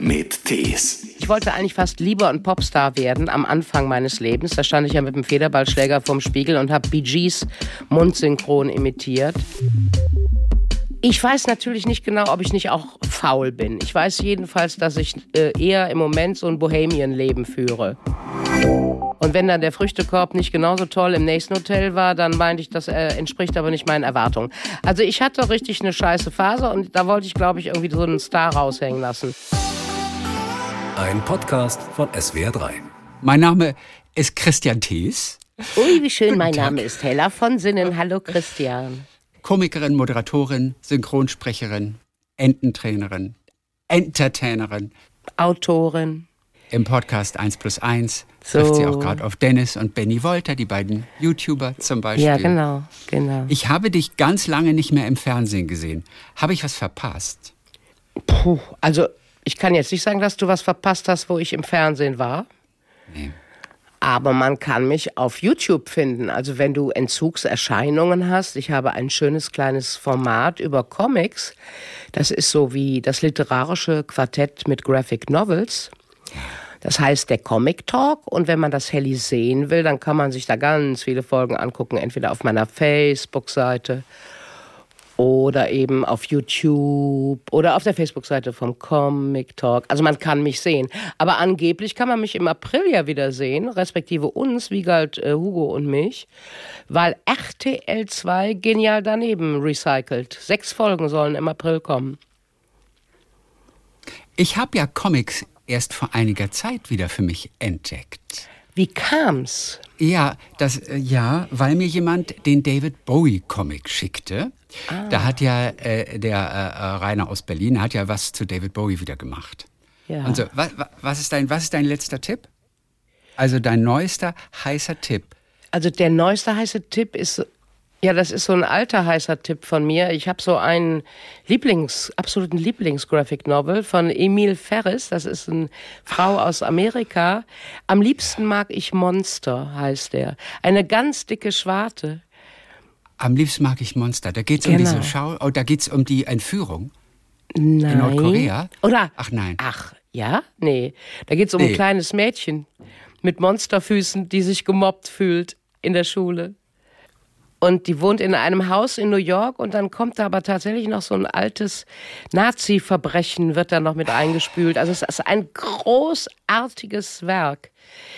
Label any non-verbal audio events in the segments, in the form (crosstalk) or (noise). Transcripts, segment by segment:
mit Tees. Ich wollte eigentlich fast lieber ein Popstar werden am Anfang meines Lebens. Da stand ich ja mit dem Federballschläger vorm Spiegel und habe Bee Gees mundsynchron imitiert. Ich weiß natürlich nicht genau, ob ich nicht auch faul bin. Ich weiß jedenfalls, dass ich äh, eher im Moment so ein Bohemian-Leben führe. Und wenn dann der Früchtekorb nicht genauso toll im nächsten Hotel war, dann meinte ich, das äh, entspricht aber nicht meinen Erwartungen. Also ich hatte richtig eine scheiße Phase und da wollte ich, glaube ich, irgendwie so einen Star raushängen lassen. Ein Podcast von SWR3. Mein Name ist Christian Thies. Ui, wie schön, mein Name ist Hella von Sinnen. Hallo Christian. Komikerin, Moderatorin, Synchronsprecherin, Ententrainerin, Entertainerin. Autorin. Im Podcast 1 plus 1 So. trifft sie auch gerade auf Dennis und Benny Wolter, die beiden YouTuber zum Beispiel. Ja, genau, genau. Ich habe dich ganz lange nicht mehr im Fernsehen gesehen. Habe ich was verpasst? Puh, also ich kann jetzt nicht sagen, dass du was verpasst hast, wo ich im Fernsehen war. Nee. Aber man kann mich auf YouTube finden. Also wenn du Entzugserscheinungen hast. Ich habe ein schönes kleines Format über Comics. Das ist so wie das literarische Quartett mit Graphic Novels. Das heißt der Comic Talk. Und wenn man das Helly sehen will, dann kann man sich da ganz viele Folgen angucken. Entweder auf meiner Facebook-Seite oder eben auf YouTube oder auf der Facebook-Seite vom Comic Talk. Also man kann mich sehen. Aber angeblich kann man mich im April ja wieder sehen, respektive uns, Wiegald, äh, Hugo und mich, weil RTL 2 genial daneben recycelt. Sechs Folgen sollen im April kommen. Ich habe ja Comics erst vor einiger Zeit wieder für mich entdeckt. Wie kam's? Ja, das, äh, ja, weil mir jemand den David Bowie Comic schickte. Ah. Da hat ja äh, der äh, äh, Rainer aus Berlin hat ja was zu David Bowie wieder gemacht. Ja. Und so, was, was, ist dein, was ist dein letzter Tipp? Also dein neuester heißer Tipp. Also der neueste heiße Tipp ist, ja, das ist so ein alter heißer Tipp von mir. Ich habe so einen Lieblings, absoluten Lieblings-Graphic Novel von Emil Ferris. Das ist eine Frau aus Amerika. Am liebsten mag ich Monster, heißt der. Eine ganz dicke Schwarte. Am liebsten mag ich Monster. Da geht's um Genau. diese Schau, oh, da geht's um die Entführung. Nein. Nordkorea? Oder? Ach nein. Ach, ja? Nee. Da geht's um Nee. ein kleines Mädchen mit Monsterfüßen, die sich gemobbt fühlt in der Schule. Und die wohnt in einem Haus in New York und dann kommt da aber tatsächlich noch so ein altes Nazi-Verbrechen wird da noch mit eingespült. Also es ist ein großartiges Werk.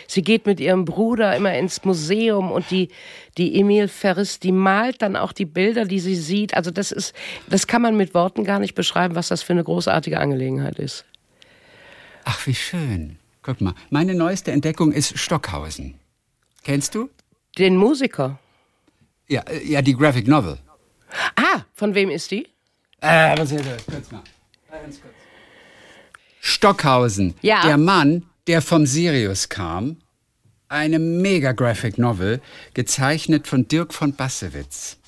Sie geht mit ihrem Bruder immer ins Museum und die, die Emil Ferris, die malt dann auch die Bilder, die sie sieht. Also das ist, das kann man mit Worten gar nicht beschreiben, was das für eine großartige Angelegenheit ist. Ach, wie schön. Guck mal, meine neueste Entdeckung ist Stockhausen. Kennst du? Den Musiker. Ja, ja, die Graphic Novel. Ah, von wem ist die? Äh, was ist das? Kurz mal. Stockhausen. Ja. Der Mann, der vom Sirius kam. Eine mega Graphic Novel, gezeichnet von Dirk von Bassewitz.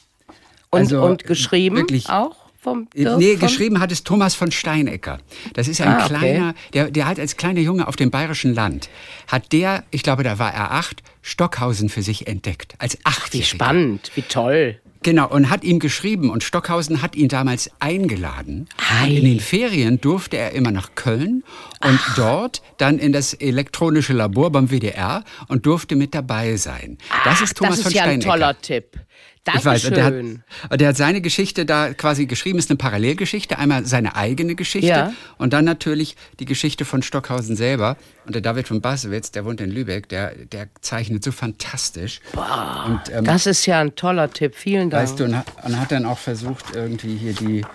Und, Also, und geschrieben wirklich- auch vom Äh, Dirk nee, von- geschrieben hat es Thomas von Steinecker. Das ist ein Ah, okay. kleiner, der, der hat als kleiner Junge auf dem bayerischen Land, hat der, ich glaube, da war er acht, Stockhausen für sich entdeckt. Als acht. Wie spannend, wie toll. Genau, und hat ihm geschrieben und Stockhausen hat ihn damals eingeladen. Ei. Und in den Ferien durfte er immer nach Köln und dort dann in das elektronische Labor beim WDR und durfte mit dabei sein. Das ist Thomas das von ist ja ein Steinecker. toller Tipp. Ich weiß, und der hat, und der hat seine Geschichte da quasi geschrieben, ist eine Parallelgeschichte, einmal seine eigene Geschichte Ja. und dann natürlich die Geschichte von Stockhausen selber. Und der David von Basewitz, der wohnt in Lübeck, der, der zeichnet so fantastisch. und ähm, Das ist ja ein toller Tipp. Vielen Dank. Weißt du, und hat, und hat dann auch versucht, irgendwie hier die,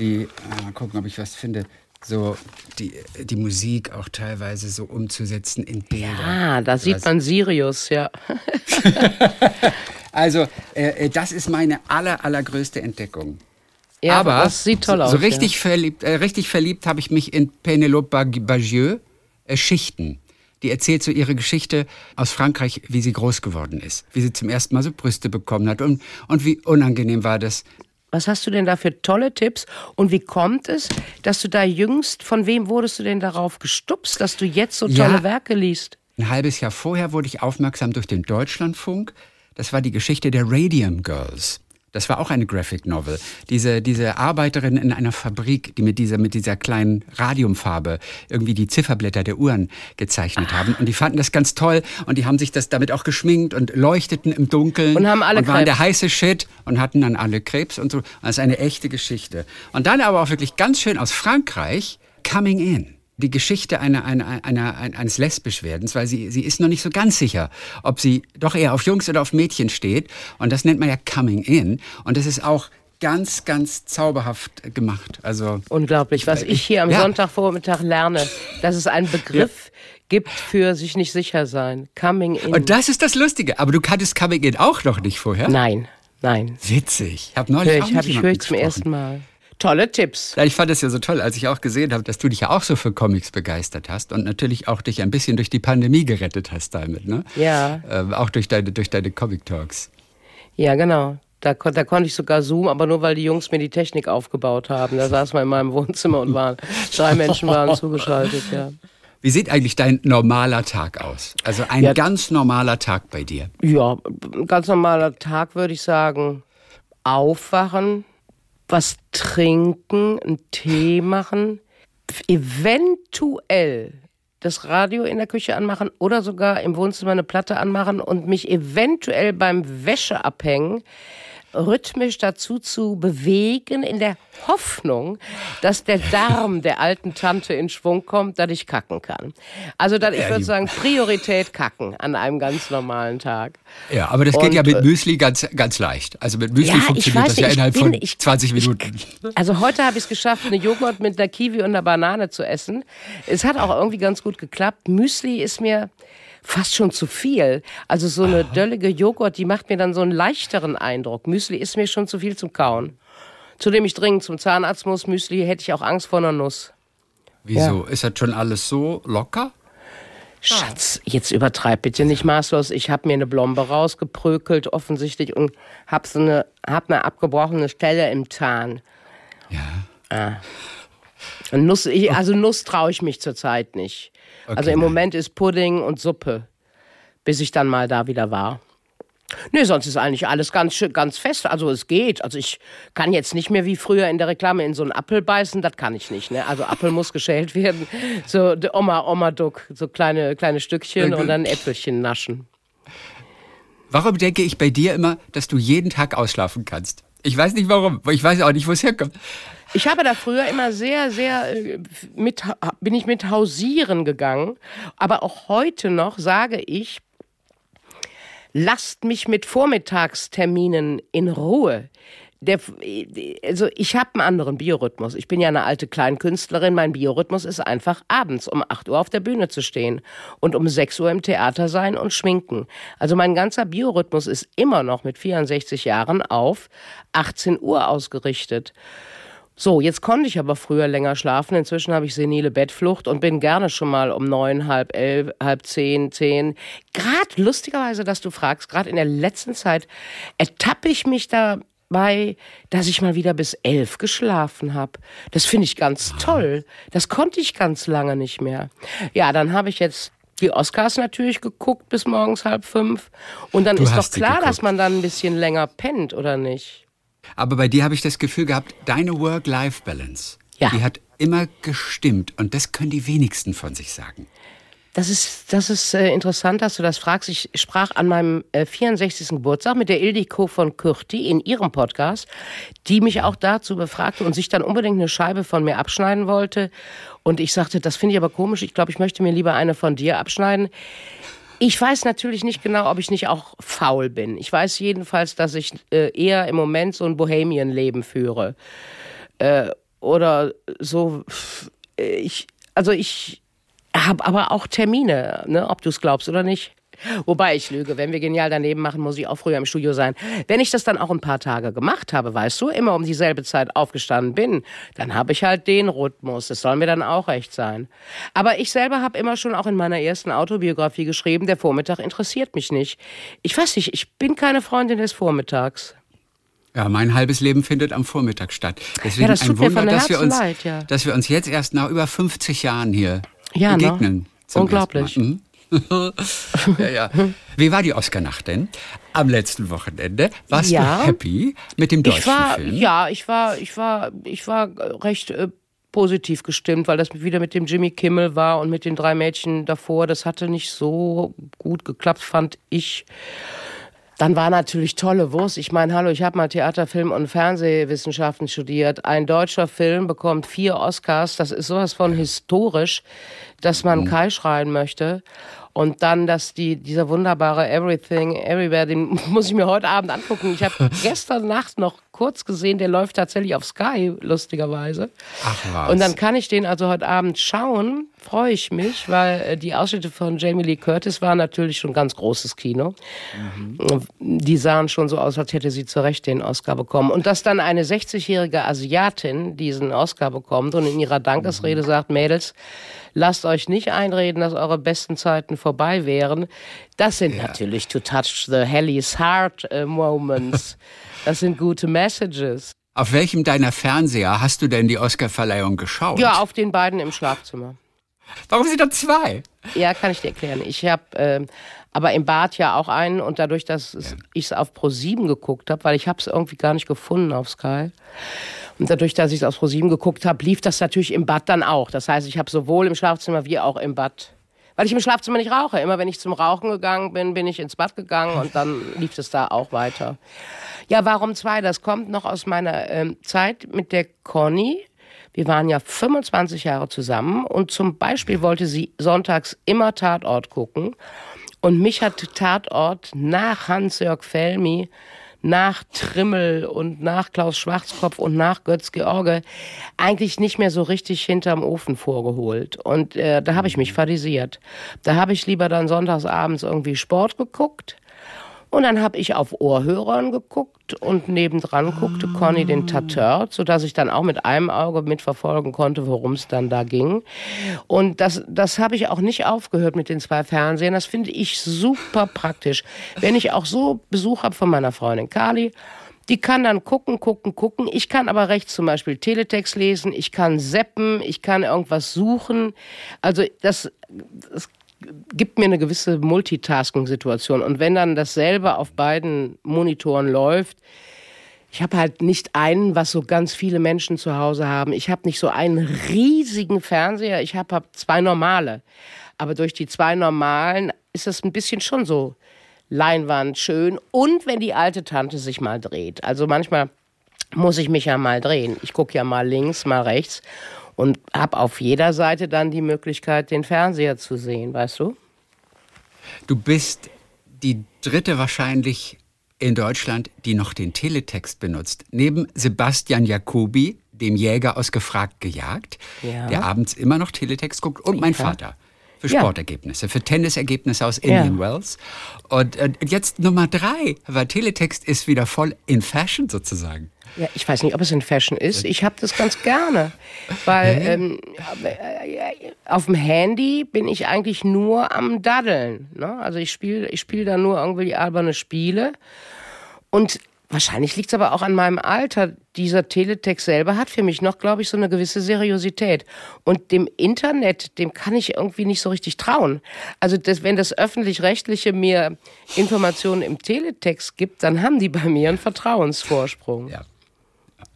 die äh, mal gucken, ob ich was finde, so die, die Musik auch teilweise so umzusetzen in Bilder. ah, da sieht man Sirius, ja. (laughs) (laughs) Also, äh, äh, das ist meine aller, allergrößte Entdeckung. ja Aber das sieht toll so, aus. so richtig verliebt, äh, richtig verliebt habe ich mich in Penelope Bag- Bagieux, äh, Schichten. Die erzählt so ihre Geschichte aus Frankreich, wie sie groß geworden ist, wie sie zum ersten Mal so Brüste bekommen hat und, und wie unangenehm war das, Ja. Was hast du denn da für tolle Tipps? Und wie kommt es, dass du da jüngst, von wem wurdest du denn darauf gestupst, dass du jetzt so Ja. tolle Werke liest? Ein halbes Jahr vorher wurde ich aufmerksam durch den Deutschlandfunk. Das war die Geschichte der Radium Girls. Das war auch eine Graphic Novel. Diese, diese Arbeiterin in einer Fabrik, die mit dieser, mit dieser kleinen Radiumfarbe irgendwie die Zifferblätter der Uhren gezeichnet Ach. haben. Und die fanden das ganz toll und die haben sich das damit auch geschminkt und leuchteten im Dunkeln. Und haben alle und waren der heiße Shit und hatten dann alle Krebs und so. Das ist eine echte Geschichte. Und dann aber auch wirklich ganz schön aus Frankreich, Coming In die Geschichte einer, einer, einer, eines Lesbischwerdens, weil sie, sie ist noch nicht so ganz sicher, ob sie doch eher auf Jungs oder auf Mädchen steht. Und das nennt man ja Coming In. Und das ist auch ganz, ganz zauberhaft gemacht. Also unglaublich, was ich hier am ja. Sonntagvormittag lerne, dass es einen Begriff ja. gibt für sich nicht sicher sein. Coming In. Und das ist das Lustige. Aber du kanntest Coming In auch noch nicht vorher? Nein, nein. Witzig. Ich habe neulich Hör ich, auch hab ich höre zum ersten Mal. Tolle Tipps. Ja, ich fand es ja so toll, als ich auch gesehen habe, dass du dich ja auch so für Comics begeistert hast und natürlich auch dich ein bisschen durch die Pandemie gerettet hast damit, ne? Ja. Ähm, auch durch deine, durch deine Comic-Talks. Ja, genau. Da, da konnte ich sogar zoomen, aber nur weil die Jungs mir die Technik aufgebaut haben. Da saß man in meinem Wohnzimmer und waren, (laughs) drei Menschen waren zugeschaltet, ja. Wie sieht eigentlich dein normaler Tag aus? Also ein ja, ganz normaler Tag bei dir? Ja, ein ganz normaler Tag würde ich sagen. Aufwachen, was trinken, einen Tee machen, eventuell das Radio in der Küche anmachen oder sogar im Wohnzimmer eine Platte anmachen und mich eventuell beim Wäsche abhängen rhythmisch dazu zu bewegen, in der Hoffnung, dass der Darm der alten Tante in Schwung kommt, dass ich kacken kann. Also dann, ich würde sagen, Priorität kacken an einem ganz normalen Tag. Ja, aber das geht Und, ja mit äh, Müsli ganz, ganz leicht. Also mit Müsli ja, funktioniert das ja innerhalb bin, von ich, 20 Minuten. Ich, also heute habe ich es geschafft, eine Joghurt mit einer Kiwi und einer Banane zu essen. Es hat auch irgendwie ganz gut geklappt. Müsli ist mir fast schon zu viel. Also so eine Aha. döllige Joghurt, die macht mir dann so einen leichteren Eindruck. Müsli ist mir schon zu viel zum Kauen. Zudem ich dringend zum Zahnarzt muss, Müsli hätte ich auch Angst vor einer Nuss. Wieso? Ja. Ist das schon alles so locker? Schatz, jetzt übertreib bitte nicht maßlos. Ich habe mir eine Blombe rausgeprökelt, offensichtlich, und habe so eine, hab eine abgebrochene Stelle im Zahn. Ja. Ah. Nuss, ich, also Nuss traue ich mich zurzeit nicht. Okay, also im. Moment ist Pudding und Suppe, bis ich dann mal da wieder war. Nee, sonst ist eigentlich alles ganz, ganz fest. Also es geht. Also ich kann jetzt nicht mehr wie früher in der Reklame in so einen Apfel beißen. Das kann ich nicht. Ne? Also Apfel muss geschält (laughs) werden. So Oma, Oma Duck. So kleine, kleine Stückchen und dann Äpfelchen naschen. Warum denke ich bei dir immer, dass du jeden Tag ausschlafen kannst? Ich weiß nicht warum. Ich weiß auch nicht, wo es herkommt. Ich habe da früher immer sehr, sehr äh, mit, bin ich mit Hausieren gegangen. Aber auch heute noch sage ich, lasst mich mit Vormittagsterminen in Ruhe. Der, also ich habe einen anderen Biorhythmus. Ich bin ja eine alte Kleinkünstlerin. Mein Biorhythmus ist einfach abends um 8 Uhr auf der Bühne zu stehen und um 6 Uhr im Theater sein und schminken. Also mein ganzer Biorhythmus ist immer noch mit 64 Jahren auf 18 Uhr ausgerichtet. So, jetzt konnte ich aber früher länger schlafen. Inzwischen habe ich senile Bettflucht und bin gerne schon mal um neun, halb elf, halb zehn, zehn. Gerade lustigerweise, dass du fragst, gerade in der letzten Zeit ertappe ich mich dabei, dass ich mal wieder bis elf geschlafen habe. Das finde ich ganz toll. Das konnte ich ganz lange nicht mehr. Ja, dann habe ich jetzt die Oscars natürlich geguckt bis morgens halb fünf. Und dann du ist doch klar, dass man dann ein bisschen länger pennt, oder nicht? Aber bei dir habe ich das Gefühl gehabt, deine Work-Life-Balance, ja. die hat immer gestimmt. Und das können die wenigsten von sich sagen. Das ist, das ist äh, interessant, dass du das fragst. Ich sprach an meinem äh, 64. Geburtstag mit der Ildiko von Kürti in ihrem Podcast, die mich auch dazu befragte und sich dann unbedingt eine Scheibe von mir abschneiden wollte. Und ich sagte, das finde ich aber komisch. Ich glaube, ich möchte mir lieber eine von dir abschneiden. Ich weiß natürlich nicht genau, ob ich nicht auch faul bin. Ich weiß jedenfalls, dass ich äh, eher im Moment so ein Bohemian-Leben führe. Äh, oder so, ich, also ich habe aber auch Termine, ne, ob du es glaubst oder nicht. Wobei ich lüge, wenn wir genial daneben machen, muss ich auch früher im Studio sein. Wenn ich das dann auch ein paar Tage gemacht habe, weißt du, immer um dieselbe Zeit aufgestanden bin, dann habe ich halt den Rhythmus. Das soll mir dann auch recht sein. Aber ich selber habe immer schon auch in meiner ersten Autobiografie geschrieben, der Vormittag interessiert mich nicht. Ich weiß nicht, ich bin keine Freundin des Vormittags. Ja, mein halbes Leben findet am Vormittag statt. Deswegen ja, ein Wunder, dass wir, uns, leid, ja. dass wir uns jetzt erst nach über 50 Jahren hier ja, ne? begegnen. Unglaublich. Mhm. (laughs) ja, ja. Wie war die Oscar-Nacht denn? Am letzten Wochenende? Warst Ja. du happy mit dem deutschen Ich war, Film? ja, ich war, ich war, ich war recht äh, positiv gestimmt, weil das wieder mit dem Jimmy Kimmel war und mit den drei Mädchen davor. Das hatte nicht so gut geklappt, fand ich. Dann war natürlich tolle Wurst. Ich meine, hallo, ich habe mal Theater, Film und Fernsehwissenschaften studiert. Ein deutscher Film bekommt vier Oscars. Das ist sowas von historisch, dass man Kai schreien möchte. Und dann, dass die, dieser wunderbare Everything, Everywhere, (laughs) den muss ich mir heute Abend angucken. Ich habe (laughs) gestern Nacht noch kurz gesehen, der läuft tatsächlich auf Sky, lustigerweise. Ach was. Und dann kann ich den also heute Abend schauen, freue ich mich, weil äh, die Ausschnitte von Jamie Lee Curtis waren natürlich schon ganz großes Kino. Die sahen schon so aus, als hätte sie zu Recht den Oscar bekommen. Und dass dann eine 60-jährige Asiatin diesen Oscar bekommt und in ihrer Dankesrede sagt, Mädels, lasst euch nicht einreden, dass eure besten Zeiten vorbei wären. Das sind natürlich to touch the Helly's heart äh, moments. (laughs) Das sind gute Messages. Auf welchem deiner Fernseher hast du denn die Oscar-Verleihung geschaut? Ja, auf den beiden im Schlafzimmer. Warum sind da zwei? Ja, kann ich dir erklären. Ich habe ähm, aber im Bad ja auch einen und dadurch, dass es- ich es auf Pro7 geguckt habe, weil ich habe es irgendwie gar nicht gefunden auf Sky. Und dadurch, dass ich es auf Pro7 geguckt habe, lief das natürlich im Bad dann auch. Das heißt, ich habe sowohl im Schlafzimmer wie auch im Bad. Weil ich im Schlafzimmer nicht rauche. Immer wenn ich zum Rauchen gegangen bin, bin ich ins Bad gegangen und dann (laughs) lief es da auch weiter. Ja, warum zwei? Das kommt noch aus meiner ähm, Zeit mit der Conny. Wir waren ja 25 Jahre zusammen und zum Beispiel wollte sie sonntags immer Tatort gucken. Und mich hat Tatort nach Hans-Jörg Felmi, nach Trimmel und nach Klaus Schwarzkopf und nach Götz George eigentlich nicht mehr so richtig hinterm Ofen vorgeholt. Und äh, da habe ich mich fadisiert. Da habe ich lieber dann sonntags abends irgendwie Sport geguckt. Und dann habe ich auf Ohrhörern geguckt und nebendran guckte Conny den Tateur, sodass ich dann auch mit einem Auge mitverfolgen konnte, worum es dann da ging. Und das, das habe ich auch nicht aufgehört mit den zwei Fernsehern. Das finde ich super praktisch. Wenn ich auch so Besuch habe von meiner Freundin Kali, die kann dann gucken, gucken, gucken. Ich kann aber rechts zum Beispiel Teletext lesen, ich kann zappen, ich kann irgendwas suchen. Also das, das gibt mir eine gewisse Multitasking-Situation. Und wenn dann dasselbe auf beiden Monitoren läuft, ich habe halt nicht einen, was so ganz viele Menschen zu Hause haben. Ich habe nicht so einen riesigen Fernseher, ich habe hab zwei normale. Aber durch die zwei normalen ist das ein bisschen schon so Leinwand schön. Und wenn die alte Tante sich mal dreht. Also manchmal muss ich mich ja mal drehen. Ich gucke ja mal links, mal rechts und habe auf jeder Seite dann die Möglichkeit, den Fernseher zu sehen, weißt du? Du bist die dritte wahrscheinlich in Deutschland, die noch den Teletext benutzt. Neben Sebastian Jacobi, dem Jäger aus Gefragt gejagt, Ja. der abends immer noch Teletext guckt, und mein Ja. Vater. Für. Sportergebnisse, für Tennisergebnisse aus Indian Wells. Und äh, jetzt Nummer drei, weil Teletext ist wieder voll in Fashion sozusagen. Ja, ich weiß nicht, ob es in Fashion ist. Ich habe das ganz gerne, weil ähm, äh, auf dem Handy bin ich eigentlich nur am Daddeln. Ne? Also ich spiele ich spiel da nur irgendwie alberne Spiele. Und wahrscheinlich liegt es aber auch an meinem Alter. Dieser Teletext selber hat für mich noch, glaube ich, so eine gewisse Seriosität. Und dem Internet, dem kann ich irgendwie nicht so richtig trauen. Also das, wenn das öffentlich-rechtliche mir Informationen im Teletext gibt, dann haben die bei mir einen Vertrauensvorsprung. Ja.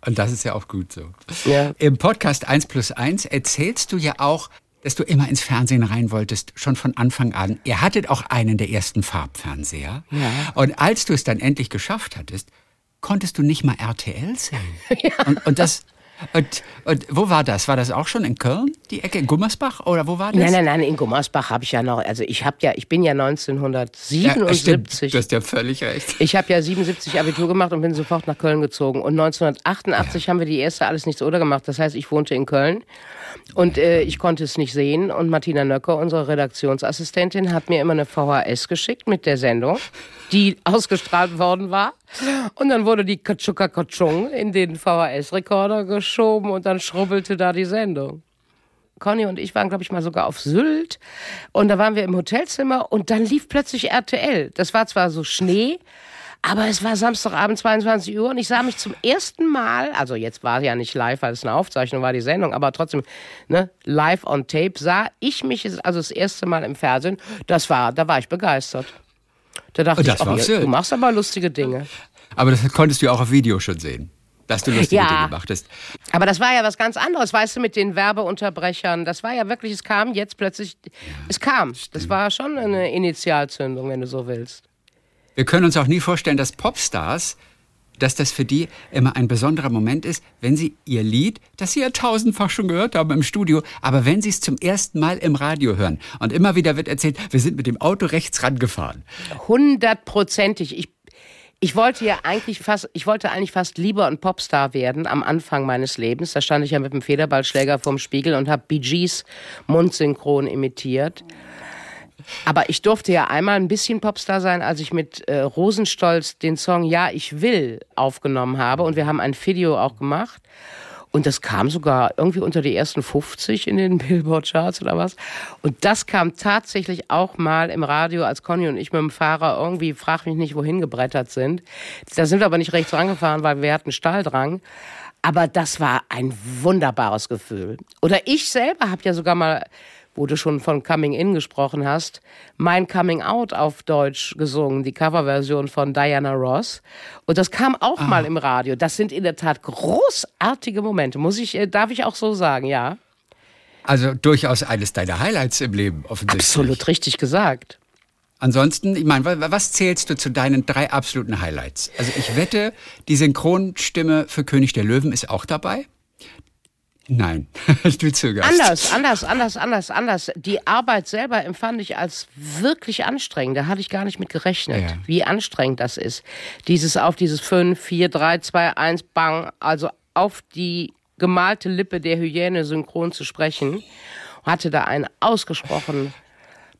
Und das ist ja auch gut so. Ja. Im Podcast 1 plus 1 erzählst du ja auch, dass du immer ins Fernsehen rein wolltest, schon von Anfang an. Ihr hattet auch einen der ersten Farbfernseher. Ja. Und als du es dann endlich geschafft hattest, konntest du nicht mal RTL sehen. (laughs) Und, und das. Und, und wo war das? War das auch schon in Köln, die Ecke in Gummersbach? Oder wo war das? Nein, nein, nein, in Gummersbach habe ich ja noch, also ich habe ja, ich bin ja Ja, 1977. stimmt. Du hast ja völlig recht. Ich habe ja 77 Abitur gemacht und bin sofort nach Köln gezogen. Und 1988 haben wir die erste Alles nichts oder gemacht. Das heißt, ich wohnte in Köln und äh, ich konnte es nicht sehen. Und Martina Nöcker, unsere Redaktionsassistentin, hat mir immer eine VHS geschickt mit der Sendung, die ausgestrahlt worden war. Und dann wurde die Katschuka Katschung in den VHS-Rekorder geschoben und dann schrubbelte da die Sendung. Conny und ich waren, glaube ich, mal sogar auf Sylt. Und da waren wir im Hotelzimmer und dann lief plötzlich RTL. Das war zwar so Schnee, Aber es war Samstagabend 22 Uhr und ich sah mich zum ersten Mal, also jetzt war ja nicht live, weil es eine Aufzeichnung war, die Sendung, aber trotzdem, ne, live on tape, sah ich mich also das erste Mal im Fernsehen. Das war, da war ich begeistert. Da dachte das ich, oh, du machst aber lustige Dinge. Aber das konntest du auch auf Video schon sehen dass du lustige ja, Dinge gemacht hast. Aber das war ja was ganz anderes, weißt du, mit den Werbeunterbrechern. Das war ja wirklich, es kam jetzt plötzlich, ja, es kam. Stimmt. Das war schon eine Initialzündung, wenn du so willst. Wir können uns auch nie vorstellen, dass Popstars, dass das für die immer ein besonderer Moment ist, wenn sie ihr Lied, das sie ja tausendfach schon gehört haben im Studio, aber wenn sie es zum ersten Mal im Radio hören und immer wieder wird erzählt, wir sind mit dem Auto rechts rangefahren. Hundertprozentig. Ich ich wollte ja eigentlich fast, ich wollte eigentlich fast lieber ein Popstar werden am Anfang meines Lebens. Da stand ich ja mit dem Federballschläger vorm Spiegel und habe Gees mundsynchron imitiert. Aber ich durfte ja einmal ein bisschen Popstar sein, als ich mit äh, Rosenstolz den Song Ja, ich will aufgenommen habe. Und wir haben ein Video auch gemacht. Und das kam sogar irgendwie unter die ersten 50 in den (laughs) Billboard-Charts oder was. Und das kam tatsächlich auch mal im Radio, als Conny und ich mit dem Fahrer irgendwie, frag mich nicht, wohin gebrettert sind. Da sind wir aber nicht rechts rangefahren, weil wir hatten Stalldrang. Aber das war ein wunderbares Gefühl. Oder ich selber habe ja sogar mal wo du schon von Coming In gesprochen hast, Mein Coming Out auf Deutsch gesungen, die Coverversion von Diana Ross. Und das kam auch ah. mal im Radio. Das sind in der Tat großartige Momente, muss ich, äh, darf ich auch so sagen, ja. Also durchaus eines deiner Highlights im Leben, offensichtlich. Absolut richtig gesagt. Ansonsten, ich meine, was zählst du zu deinen drei absoluten Highlights? Also ich wette, die Synchronstimme für König der Löwen ist auch dabei. Nein, (laughs) du zögerst. Anders, anders, anders, anders, anders. Die Arbeit selber empfand ich als wirklich anstrengend. Da hatte ich gar nicht mit gerechnet, ja. wie anstrengend das ist. Dieses auf dieses 5, 4, 3, 2, 1, bang, also auf die gemalte Lippe der Hyäne synchron zu sprechen. Hatte da einen ausgesprochen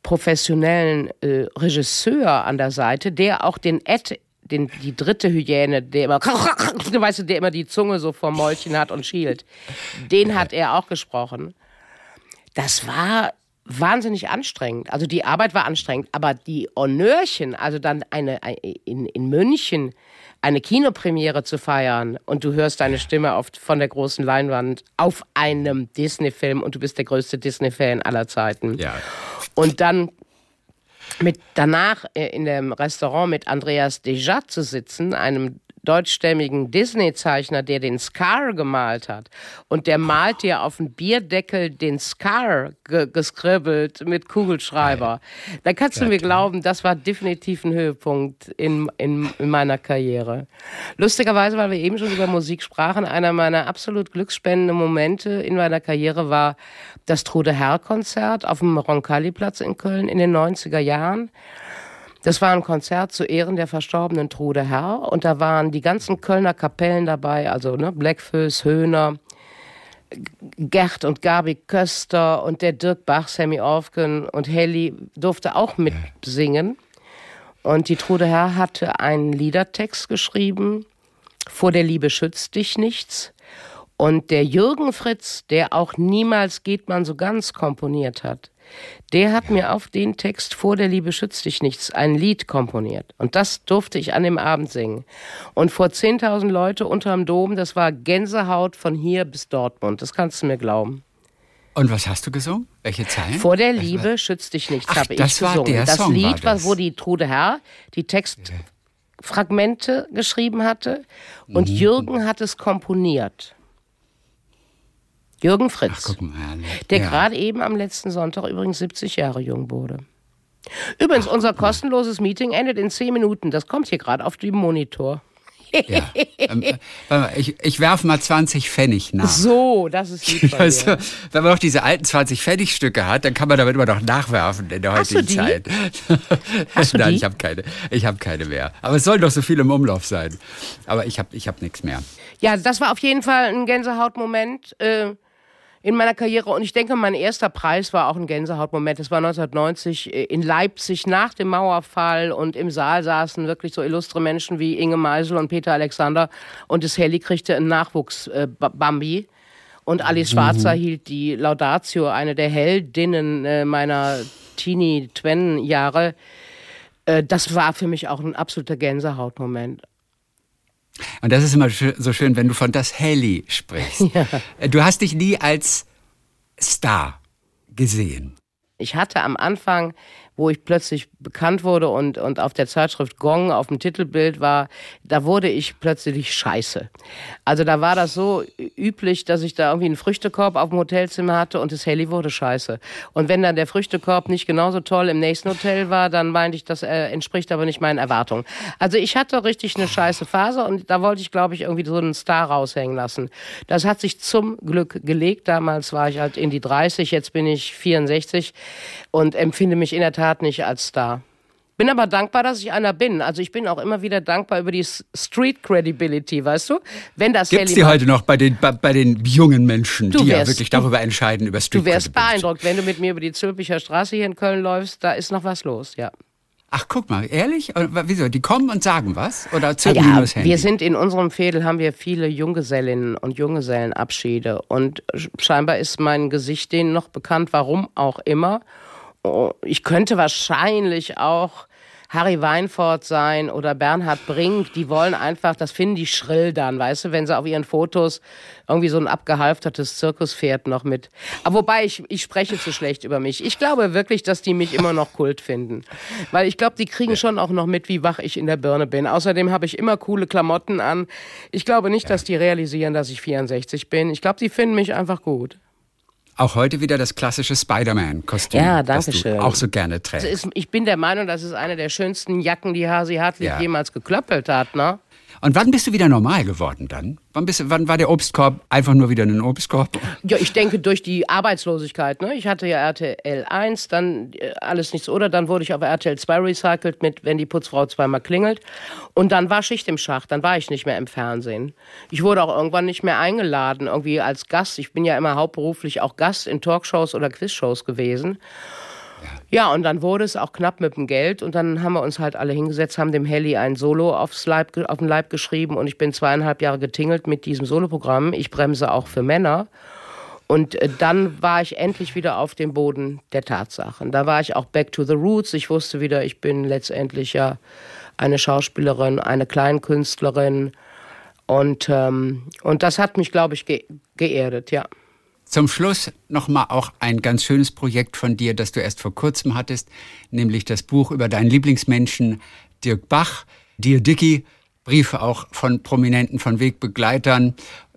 professionellen äh, Regisseur an der Seite, der auch den Ed den, die dritte Hyäne, der immer, (laughs) weißt du, der immer die Zunge so vom Mäulchen hat und schielt, den hat er auch gesprochen. Das war wahnsinnig anstrengend. Also die Arbeit war anstrengend, aber die Honnörchen, also dann eine, in, in München eine Kinopremiere zu feiern und du hörst deine Stimme oft von der großen Leinwand auf einem Disney-Film und du bist der größte Disney-Fan aller Zeiten. Ja. Und dann mit danach äh, in dem Restaurant mit Andreas Dejat zu sitzen, einem deutschstämmigen Disney-Zeichner, der den Scar gemalt hat. Und der malt dir auf dem Bierdeckel den Scar ge geskribbelt mit Kugelschreiber. Da kannst du mir glauben, das war definitiv ein Höhepunkt in, in, in meiner Karriere. Lustigerweise, weil wir eben schon über Musik sprachen, einer meiner absolut glücksspendenden Momente in meiner Karriere war das Trude Herr Konzert auf dem Roncalli-Platz in Köln in den 90er Jahren. Das war ein Konzert zu Ehren der verstorbenen Trude Herr und da waren die ganzen Kölner Kapellen dabei, also ne, Blackfoes, Höhner, Gerd und Gabi Köster und der Dirk Bach, Sammy Orfgen und Helly durfte auch mitsingen. Und die Trude Herr hatte einen Liedertext geschrieben, Vor der Liebe schützt dich nichts. Und der Jürgen Fritz, der auch niemals geht man so ganz komponiert hat, der hat mir auf den Text Vor der Liebe schützt dich nichts ein Lied komponiert. Und das durfte ich an dem Abend singen. Und vor 10.000 Leute unterm Dom, das war Gänsehaut von hier bis Dortmund. Das kannst du mir glauben. Und was hast du gesungen? Welche Zeilen? Vor der Liebe schützt dich nichts, habe ich das gesungen. War der das Song Lied, war das. wo die Trude Herr die Textfragmente geschrieben hatte und mhm. Jürgen hat es komponiert. Jürgen Fritz, Ach, mal, der ja. gerade eben am letzten Sonntag übrigens 70 Jahre jung wurde. Übrigens, Ach, unser kostenloses Meeting endet in 10 Minuten. Das kommt hier gerade auf dem Monitor. Ja. Ähm, äh, ich, ich werfe mal 20 Pfennig nach. So, das ist lieb bei also, Wenn man noch diese alten 20 Pfennig Stücke hat, dann kann man damit immer noch nachwerfen in der heutigen Zeit. (laughs) Hast du Nein, die? ich habe keine. Ich habe keine mehr. Aber es soll doch so viel im Umlauf sein. Aber ich habe ich hab nichts mehr. Ja, das war auf jeden Fall ein Gänsehautmoment. Äh, in meiner Karriere. Und ich denke, mein erster Preis war auch ein Gänsehautmoment. Das war 1990 äh, in Leipzig nach dem Mauerfall und im Saal saßen wirklich so illustre Menschen wie Inge Meisel und Peter Alexander. Und das Heli kriegte einen Nachwuchs äh, Bambi. Und Alice Schwarzer mhm. hielt die Laudatio, eine der Heldinnen äh, meiner Teenie-Twen-Jahre. Äh, das war für mich auch ein absoluter Gänsehautmoment. Und das ist immer so schön, wenn du von das Heli sprichst. (laughs) Ja. Äh, du hast dich nie als Star gesehen. Ich hatte am Anfang wo ich plötzlich bekannt wurde und, und auf der Zeitschrift Gong auf dem Titelbild war, da wurde ich plötzlich scheiße. Also da war das so üblich, dass ich da irgendwie einen Früchtekorb auf dem Hotelzimmer hatte und das Heli wurde scheiße. Und wenn dann der Früchtekorb nicht genauso toll im nächsten Hotel war, dann meinte ich, das äh, entspricht aber nicht meinen Erwartungen. Also ich hatte richtig eine scheiße Phase und da wollte ich, glaube ich, irgendwie so einen Star raushängen lassen. Das hat sich zum Glück gelegt. Damals war ich halt in die 30, jetzt bin ich 64 und empfinde mich in der Tat Tat nicht als Star. Bin aber dankbar, dass ich einer bin. Also ich bin auch immer wieder dankbar über die Street Credibility, weißt du? Wenn das Gibt's die heute noch bei den, bei, bei den jungen Menschen, die wärst, ja wirklich darüber entscheiden, über Street Du wärst beeindruckt, wenn du mit mir über die Zülpicher Straße hier in Köln läufst, da ist noch was los, ja. Ach, guck mal, ehrlich? Wieso? Die kommen und sagen was? Oder zücken ja, die das Handy? Wir sind in unserem Fädel, haben wir viele Junggesellinnen und Junggesellenabschiede. Und scheinbar ist mein Gesicht denen noch bekannt, warum auch immer. Oh, ich könnte wahrscheinlich auch Harry Weinfurt sein oder Bernhard Brink, die wollen einfach, das finden die schrill dann, weißt du, wenn sie auf ihren Fotos irgendwie so ein abgehalftertes Zirkuspferd noch mit. Aber wobei ich, ich spreche zu schlecht über mich. Ich glaube wirklich, dass die mich immer noch Kult finden. Weil ich glaube, die kriegen schon auch noch mit, wie wach ich in der Birne bin. Außerdem habe ich immer coole Klamotten an. Ich glaube nicht, dass die realisieren, dass ich 64 bin. Ich glaube, die finden mich einfach gut. Auch heute wieder das klassische Spider-Man-Kostüm, ja, danke das du auch so gerne trägst. Also ist, ich bin der Meinung, das ist eine der schönsten Jacken, die Hasi Hartwig ja. jemals geklöppelt hat. Ne? Und wann bist du wieder normal geworden dann? Wann, bist, wann war der Obstkorb einfach nur wieder ein Obstkorb? Ja, ich denke durch die Arbeitslosigkeit. Ne? Ich hatte ja RTL 1, dann äh, alles nichts oder, dann wurde ich auf RTL 2 recycelt mit Wenn die Putzfrau zweimal klingelt. Und dann war Schicht im Schacht, dann war ich nicht mehr im Fernsehen. Ich wurde auch irgendwann nicht mehr eingeladen, irgendwie als Gast. Ich bin ja immer hauptberuflich auch Gast in Talkshows oder Quizshows gewesen. Ja, und dann wurde es auch knapp mit dem Geld und dann haben wir uns halt alle hingesetzt, haben dem Helly ein Solo aufs Leib, auf den Leib geschrieben und ich bin zweieinhalb Jahre getingelt mit diesem Soloprogramm. Ich bremse auch für Männer. Und äh, dann war ich endlich wieder auf dem Boden der Tatsachen. Da war ich auch back to the roots. Ich wusste wieder, ich bin letztendlich ja eine Schauspielerin, eine Kleinkünstlerin. Und, ähm, und das hat mich, glaube ich, ge geerdet, ja. Zum Schluss nochmal auch ein ganz schönes Projekt von dir, das du erst vor kurzem hattest, nämlich das Buch über deinen Lieblingsmenschen Dirk Bach, Dear Dicky, Briefe auch von Prominenten, von Wegbegleitern,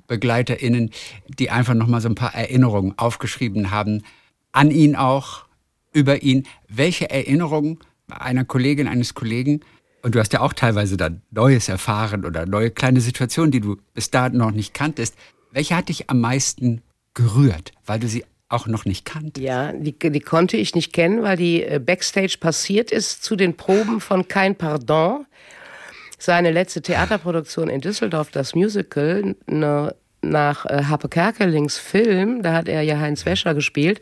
BegleiterInnen, die einfach nochmal so ein paar Erinnerungen aufgeschrieben haben, an ihn auch, über ihn. Welche Erinnerungen einer Kollegin, eines Kollegen, und du hast ja auch teilweise dann Neues erfahren oder neue kleine Situationen, die du bis dahin noch nicht kanntest, welche hat dich am meisten gerührt, weil du sie auch noch nicht kanntest. Ja, die, die konnte ich nicht kennen, weil die äh, Backstage passiert ist zu den Proben von Kein Pardon. Seine letzte Theaterproduktion in Düsseldorf, das Musical, ne, nach äh, Harpe Kerkelings Film, da hat er ja Heinz Wäscher gespielt.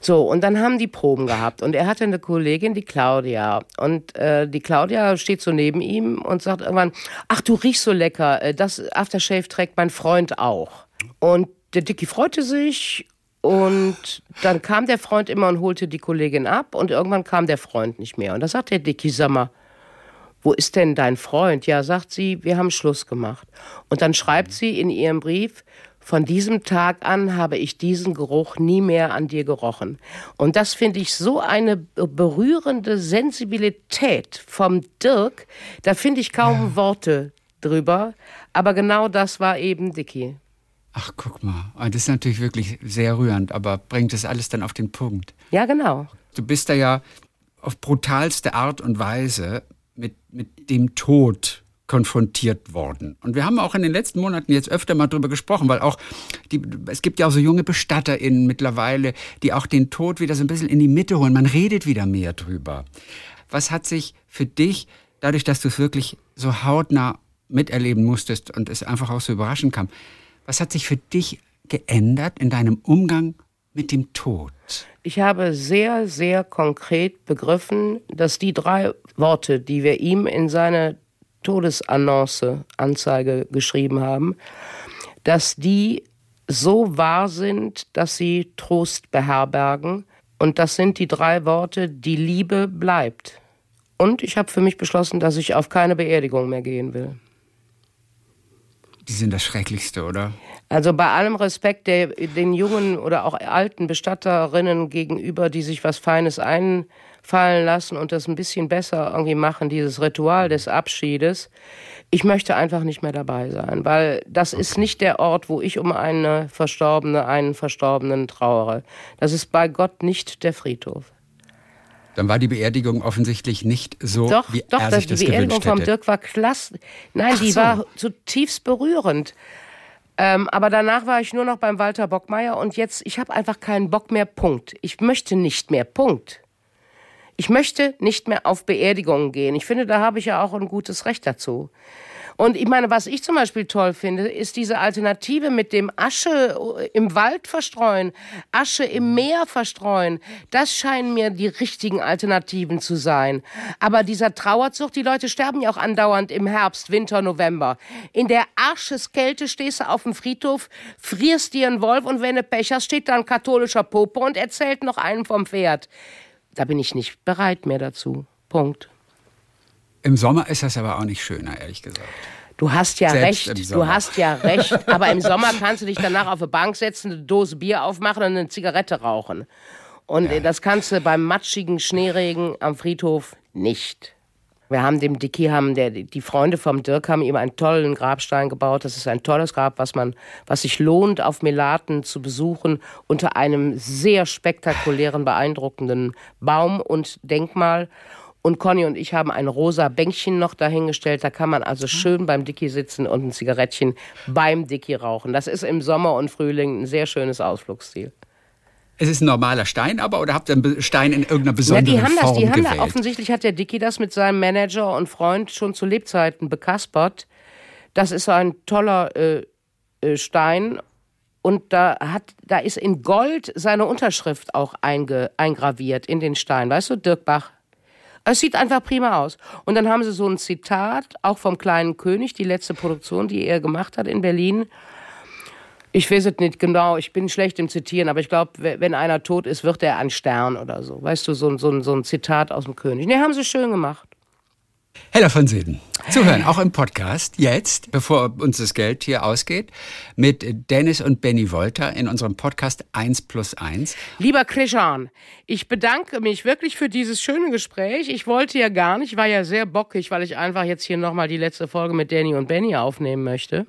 So, und dann haben die Proben gehabt. Und er hatte eine Kollegin, die Claudia. Und äh, die Claudia steht so neben ihm und sagt irgendwann, ach, du riechst so lecker, äh, das Aftershave trägt mein Freund auch. Und der Dicky freute sich und dann kam der Freund immer und holte die Kollegin ab und irgendwann kam der Freund nicht mehr. Und da sagt der Dicky, sag mal, wo ist denn dein Freund? Ja, sagt sie, wir haben Schluss gemacht. Und dann schreibt sie in ihrem Brief, von diesem Tag an habe ich diesen Geruch nie mehr an dir gerochen. Und das finde ich so eine berührende Sensibilität vom Dirk, da finde ich kaum ja. Worte drüber. Aber genau das war eben Dicky. Ach, guck mal. Ah, das ist natürlich wirklich sehr rührend, aber bringt das alles dann auf den Punkt. Ja, genau. Du bist da ja auf brutalste Art und Weise mit, mit dem Tod konfrontiert worden. Und wir haben auch in den letzten Monaten jetzt öfter mal drüber gesprochen, weil auch die, es gibt ja auch so junge BestatterInnen mittlerweile, die auch den Tod wieder so ein bisschen in die Mitte holen. Man redet wieder mehr drüber. Was hat sich für dich, dadurch, dass du es wirklich so hautnah miterleben musstest und es einfach auch so überraschend kam, was hat sich für dich geändert in deinem Umgang mit dem Tod? Ich habe sehr, sehr konkret begriffen, dass die drei Worte, die wir ihm in seine Todesannonce, Anzeige geschrieben haben, dass die so wahr sind, dass sie Trost beherbergen. Und das sind die drei Worte, die Liebe bleibt. Und ich habe für mich beschlossen, dass ich auf keine Beerdigung mehr gehen will. Die sind das Schrecklichste, oder? Also bei allem Respekt der, den jungen oder auch alten Bestatterinnen gegenüber, die sich was Feines einfallen lassen und das ein bisschen besser irgendwie machen, dieses Ritual des Abschiedes. Ich möchte einfach nicht mehr dabei sein, weil das okay. ist nicht der Ort, wo ich um eine Verstorbene, einen Verstorbenen trauere. Das ist bei Gott nicht der Friedhof. Dann war die Beerdigung offensichtlich nicht so, doch, wie doch, er sich das die Beerdigung vom Dirk war klasse. Nein, Ach die so. war zutiefst berührend. Ähm, aber danach war ich nur noch beim Walter Bockmeier und jetzt, ich habe einfach keinen Bock mehr, Punkt. Ich möchte nicht mehr, Punkt. Ich möchte nicht mehr auf Beerdigungen gehen. Ich finde, da habe ich ja auch ein gutes Recht dazu. Und ich meine, was ich zum Beispiel toll finde, ist diese Alternative mit dem Asche im Wald verstreuen, Asche im Meer verstreuen. Das scheinen mir die richtigen Alternativen zu sein. Aber dieser Trauerzug, die Leute sterben ja auch andauernd im Herbst, Winter, November. In der Arscheskälte stehst du auf dem Friedhof, frierst dir einen Wolf und wenn du Pech hast, steht da ein katholischer Pope und erzählt noch einen vom Pferd. Da bin ich nicht bereit mehr dazu. Punkt. Im Sommer ist das aber auch nicht schöner, ehrlich gesagt. Du hast ja Selbst recht, du hast ja recht. (laughs) Aber im Sommer kannst du dich danach auf eine Bank setzen, eine Dose Bier aufmachen und eine Zigarette rauchen. Und Ja. das kannst du beim matschigen Schneeregen am Friedhof nicht. Wir haben dem Dicky, haben der, die Freunde vom Dirk haben ihm einen tollen Grabstein gebaut. Das ist ein tolles Grab, was man, was sich lohnt, auf Melaten zu besuchen, unter einem sehr spektakulären, beeindruckenden Baum und Denkmal. Und Conny und ich haben ein rosa Bänkchen noch dahingestellt. Da kann man also schön beim Dicky sitzen und ein Zigarettchen beim Dicky rauchen. Das ist im Sommer und Frühling ein sehr schönes Ausflugsziel. Es ist ein normaler Stein, aber oder habt ihr einen Stein in irgendeiner Ja, besonderen die haben das, Form die haben da, gewählt? offensichtlich hat der Dicky das mit seinem Manager und Freund schon zu Lebzeiten bekaspert. Das ist so ein toller äh, äh, Stein und da hat, da ist in Gold seine Unterschrift auch einge, eingraviert in den Stein. Weißt du, Dirk Bach. Es sieht einfach prima aus. Und dann haben sie so ein Zitat, auch vom kleinen König, die letzte Produktion, die er gemacht hat in Berlin. Ich weiß es nicht genau, ich bin schlecht im Zitieren, aber ich glaube, wenn einer tot ist, wird er ein Stern oder so. Weißt du, so, so, so ein Zitat aus dem König. Nee, haben sie schön gemacht. Hella von Sieden. Zuhören, auch im Podcast, jetzt, bevor uns das Geld hier ausgeht, mit Dennis und Benny Wolter in unserem Podcast 1 plus 1. Lieber Krishan, ich bedanke mich wirklich für dieses schöne Gespräch. Ich wollte ja gar nicht, war ja sehr bockig, weil ich einfach jetzt hier nochmal die letzte Folge mit Danny und Benny aufnehmen möchte.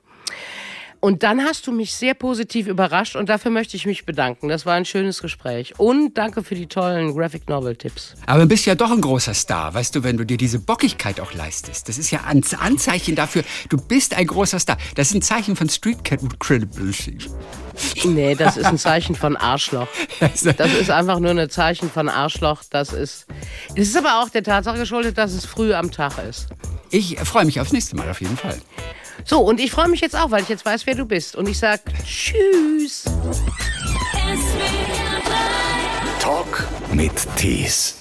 Und dann hast du mich sehr positiv überrascht und dafür möchte ich mich bedanken. Das war ein schönes Gespräch. Und danke für die tollen Graphic Novel Tipps. Aber du bist ja doch ein großer Star, weißt du, wenn du dir diese Bockigkeit auch leistest. Das ist ja ein Anzeichen dafür, du bist ein großer Star. Das ist ein Zeichen von Street Credibility. Nee, das ist ein Zeichen von Arschloch. Das ist einfach nur ein Zeichen von Arschloch. Das ist, es ist aber auch der Tatsache geschuldet, dass es früh am Tag ist. Ich freue mich aufs nächste Mal auf jeden Fall. So, und ich freue mich jetzt auch, weil ich jetzt weiß, wer du bist. Und ich sag Tschüss. Talk mit Tees.